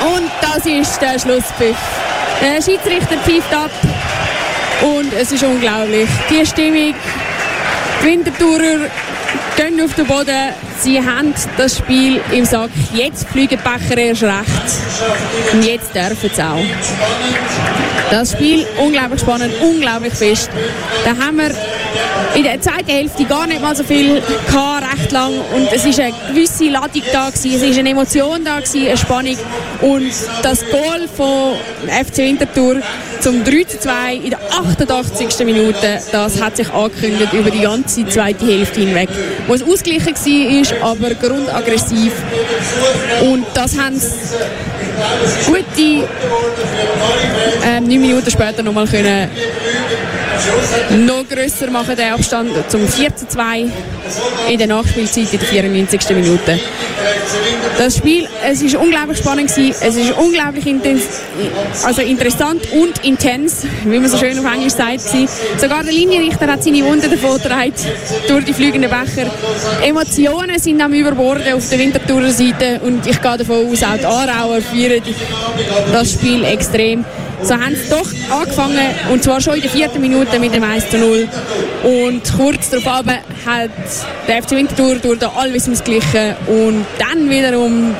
Und das ist der Schlusspfiff. Der Schiedsrichter pfeift ab und es ist unglaublich. Die Stimmung, die Wintertourer gehen auf den Boden, sie haben das Spiel im Sack. Jetzt fliegen Becher erst recht. Und jetzt dürfen sie auch. Das Spiel unglaublich spannend, unglaublich fest. Da haben wir in der zweiten Hälfte gar nicht mal so viel gehabt, recht lang. Und es ist eine gewisse Ladung da gewesen, es ist eine Emotion da gewesen, eine Spannung. Und das Goal von FC Winterthur zum 3 zu 2 in der 88. Minute, das hat sich angekündigt über die ganze zweite Hälfte hinweg. Wo es ausgeglichen war, aber grundaggressiv. Und das haben gute ähm, neun Minuten später nochmal können noch grösser machen, den Abstand zum 4 zu 2 in der Nachspielzeit in der 94. Minute. Das Spiel, es ist unglaublich spannend gewesen, es ist unglaublich intens, also interessant und intens, wie man so schön auf Englisch sagt. Gewesen. Sogar der Linienrichter hat seine Wunden davon getragen durch die fliegenden Becher. Emotionen sind am Überborden auf der Winterthurer Seite und ich gehe davon aus, auch die Aarauer feiern das Spiel extrem. So haben sie doch angefangen, und zwar schon in der vierten Minute mit dem 1 zu 0. Und kurz darauf hat der FC Winterthur durch den Alvis ausgeglichen und dann wiederum,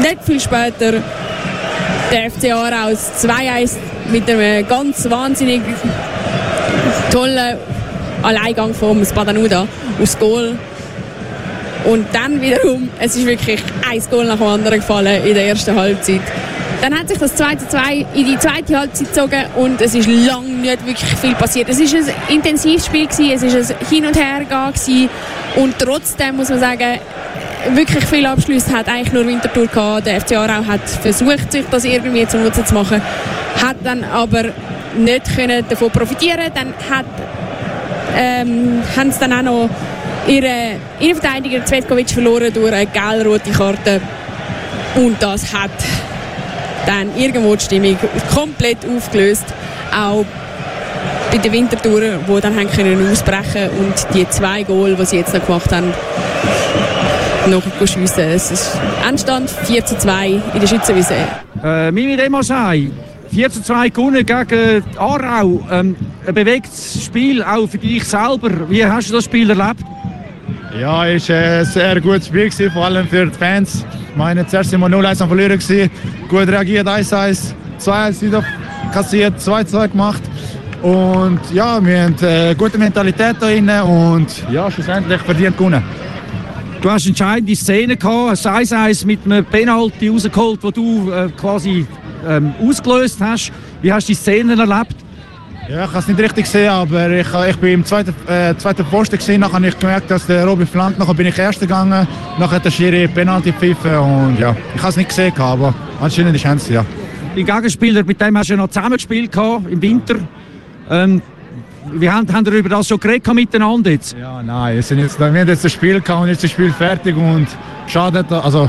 nicht viel später, der FC Aarau 2-1 mit einem ganz wahnsinnig tollen Alleingang vom Spadanuda aus Goal. Und dann wiederum, es ist wirklich ein Goal nach dem anderen gefallen in der ersten Halbzeit. Dann hat sich das 2 zu 2 in die zweite Halbzeit gezogen und es ist lang nicht wirklich viel passiert. Es ist ein intensives Spiel gewesen, es ist ein Hin- und Her gewesen und trotzdem muss man sagen, wirklich viele Abschlüsse hat eigentlich nur Winterthur gehabt. Der FC Aarau hat versucht, sich das irgendwie zum Nutzen zu machen, hat dann aber nicht können davon profitieren. Dann hat, ähm, haben sie dann auch noch ihren Innenverteidiger Zvetkovic verloren durch eine gelb-rote Karte und das hat dann irgendwo die Stimmung komplett aufgelöst. Auch bei den Wintertouren, die dann haben können ausbrechen und die zwei Goal, die sie jetzt noch gemacht haben, noch schiessen. Es ist Endstand 4 zu 2 in der Schützenwiese. Äh, Mimi Remasai, 4 zu 2 gewonnen gegen Aarau. Ähm, ein bewegtes Spiel auch für dich selber. Wie hast du das Spiel erlebt? Ja, war ein sehr gutes Spiel, gewesen, vor allem für die Fans. Ich meine, zuerst waren wir 0-1 am Verlieren. Gewesen. Gut reagiert, 1-1, 2-1 wieder kassiert, 2-2 gemacht. Und ja, wir haben eine gute Mentalität da drin und ja, schlussendlich verdient gewonnen. Du hast entscheidende Szenen gehabt, ein 1-1 mit einem Penalty rausgeholt, wo du äh, quasi ähm, ausgelöst hast. Wie hast du die Szenen erlebt? Ja, ich habe es nicht richtig gesehen, aber ich, ich bin im zweiten, äh, zweiten Posten gesehen. Nachher habe ich gemerkt, dass der Robin flankt. Nachher bin ich Erster gegangen. Nachher hat der Schiri Penalty pfiffen und ja, ich habe es nicht gesehen, aber anscheinend die Chance, ja. Die Gegenspieler, mit dem hast du ja noch zusammengespielt im Winter. Ähm, wie haben, haben ihr über das schon geredet miteinander jetzt? Ja, nein, wir, sind jetzt, wir haben jetzt das Spiel gehabt und jetzt ist das Spiel fertig und schade, also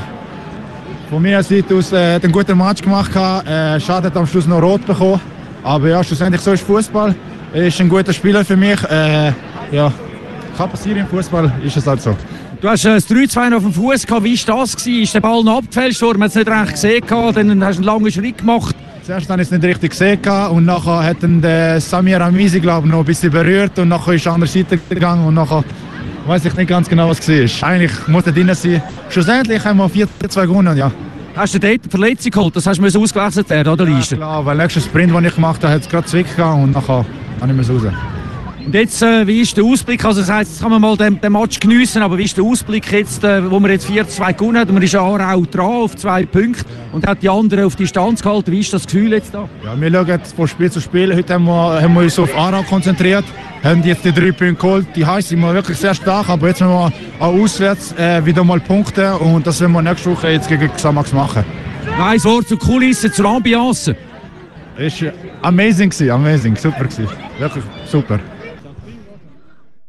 von mir Seite aus äh, hat einen guten Match gemacht, äh, schade hat am Schluss noch rot bekommen. Aber ja, schlussendlich so ist Fußball. Er ist ein guter Spieler für mich. Äh, ja, kann passieren im Fußball, ist es halt so. Du hast äh, das 3-2 auf dem Fuß gehabt. Wie war das? Gewesen? Ist der Ball noch abgefälscht worden? Man hat es nicht recht gesehen. Dann hast du einen langen Schritt gemacht. Zuerst habe ich es nicht richtig gesehen und nachher hat dann der Samir Amisi glaube ich, noch ein bisschen berührt und nachher ist er an der Seite gegangen und nachher weiß ich nicht ganz genau, was es war. Eigentlich muss er drin sein. Schlussendlich haben wir 4-2 gewonnen, ja. Hast du dort eine Verletzung geholt? Das hast du ausgewechselt werden, oder Ja, klar, weil nächsten Sprint, den ich gemacht habe, hat es gerade Zwick gegangen und nachher habe ich es raus. Und jetzt, äh, wie ist der Ausblick? Also das heisst, jetzt kann man mal den, den Match geniessen, aber wie ist der Ausblick jetzt, äh, wo man jetzt 4-2 gewonnen hat? Man ist auch dran auf zwei Punkte und hat die anderen auf Distanz gehalten. Wie ist das Gefühl jetzt da? Ja, wir schauen jetzt von Spiel zu Spiel. Heute haben wir, haben wir uns auf Aarau konzentriert, haben jetzt die drei Punkte geholt. Die heißt wir wirklich sehr stark, aber jetzt müssen wir auch auswärts äh, wieder mal punkten und das werden wir nächste Woche jetzt gegen Xamax machen. Ein Wort zur Kulisse, zur Ambiance. Es war amazing, gewesen, amazing, super gewesen. Wirklich super.